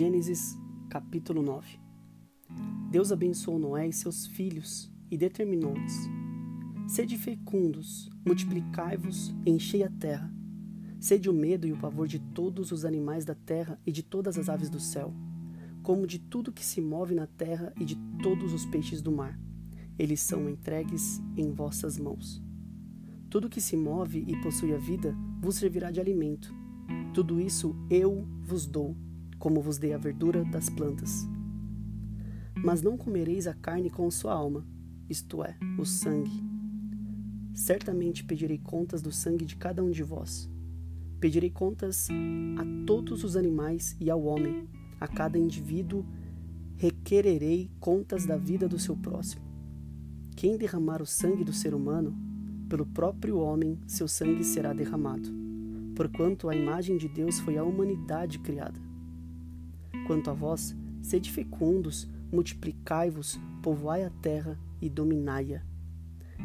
Gênesis capítulo 9 Deus abençoou Noé e seus filhos e determinou-lhes: Sede fecundos, multiplicai-vos, enchei a terra. Sede o medo e o pavor de todos os animais da terra e de todas as aves do céu, como de tudo que se move na terra e de todos os peixes do mar. Eles são entregues em vossas mãos. Tudo que se move e possui a vida vos servirá de alimento. Tudo isso eu vos dou como vos dei a verdura das plantas. Mas não comereis a carne com sua alma, isto é, o sangue. Certamente pedirei contas do sangue de cada um de vós. Pedirei contas a todos os animais e ao homem, a cada indivíduo requererei contas da vida do seu próximo. Quem derramar o sangue do ser humano, pelo próprio homem seu sangue será derramado, porquanto a imagem de Deus foi a humanidade criada. Quanto a vós, sede fecundos, multiplicai-vos, povoai a terra e dominai-a.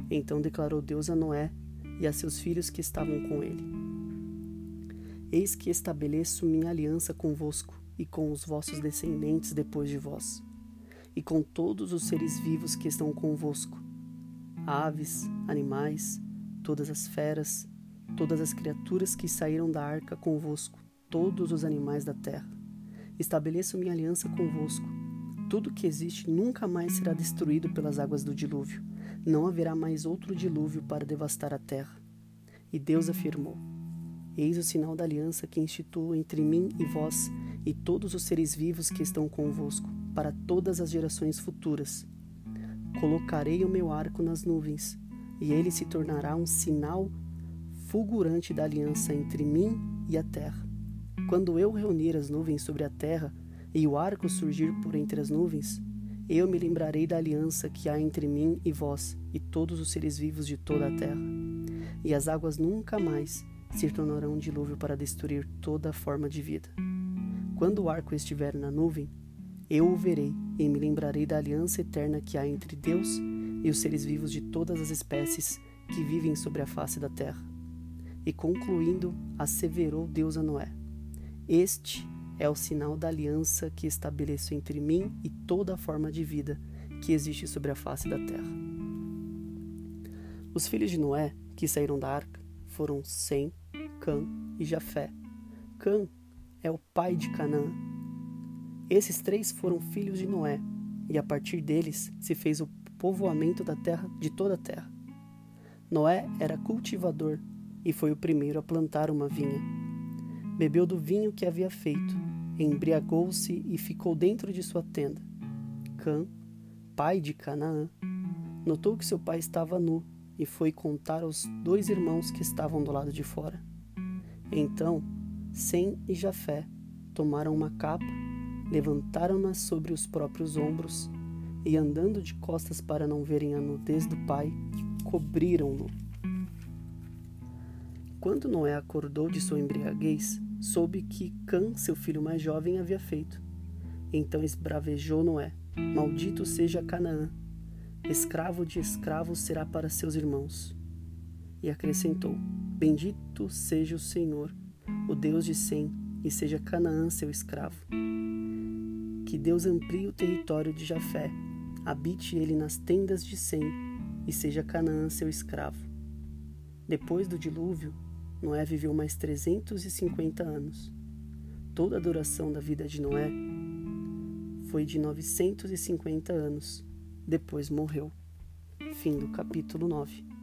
Então declarou Deus a Noé e a seus filhos que estavam com ele: Eis que estabeleço minha aliança convosco e com os vossos descendentes depois de vós, e com todos os seres vivos que estão convosco: aves, animais, todas as feras, todas as criaturas que saíram da arca convosco, todos os animais da terra estabeleço minha aliança convosco. Tudo que existe nunca mais será destruído pelas águas do dilúvio. Não haverá mais outro dilúvio para devastar a terra. E Deus afirmou: Eis o sinal da aliança que instituo entre mim e vós e todos os seres vivos que estão convosco, para todas as gerações futuras. Colocarei o meu arco nas nuvens, e ele se tornará um sinal fulgurante da aliança entre mim e a terra. Quando eu reunir as nuvens sobre a terra e o arco surgir por entre as nuvens, eu me lembrarei da aliança que há entre mim e vós e todos os seres vivos de toda a terra. E as águas nunca mais se tornarão um dilúvio para destruir toda a forma de vida. Quando o arco estiver na nuvem, eu o verei e me lembrarei da aliança eterna que há entre Deus e os seres vivos de todas as espécies que vivem sobre a face da terra. E concluindo, asseverou Deus a Noé: este é o sinal da aliança que estabeleço entre mim e toda a forma de vida que existe sobre a face da terra. Os filhos de Noé que saíram da arca foram Sem, Cã e Jafé. Cã é o pai de Canaã. Esses três foram filhos de Noé, e a partir deles se fez o povoamento da terra de toda a terra. Noé era cultivador e foi o primeiro a plantar uma vinha Bebeu do vinho que havia feito, embriagou-se e ficou dentro de sua tenda. Cã, pai de Canaã, notou que seu pai estava nu e foi contar aos dois irmãos que estavam do lado de fora. Então, Sem e Jafé tomaram uma capa, levantaram-na sobre os próprios ombros e, andando de costas para não verem a nudez do pai, cobriram-no. Quando Noé acordou de sua embriaguez, soube que Cã, seu filho mais jovem, havia feito. Então esbravejou Noé: Maldito seja Canaã, escravo de escravos será para seus irmãos. E acrescentou: Bendito seja o Senhor, o Deus de Sem, e seja Canaã seu escravo. Que Deus amplie o território de Jafé, habite ele nas tendas de Sem, e seja Canaã seu escravo. Depois do dilúvio, Noé viveu mais 350 anos. Toda a duração da vida de Noé foi de 950 anos. Depois morreu. Fim do capítulo 9.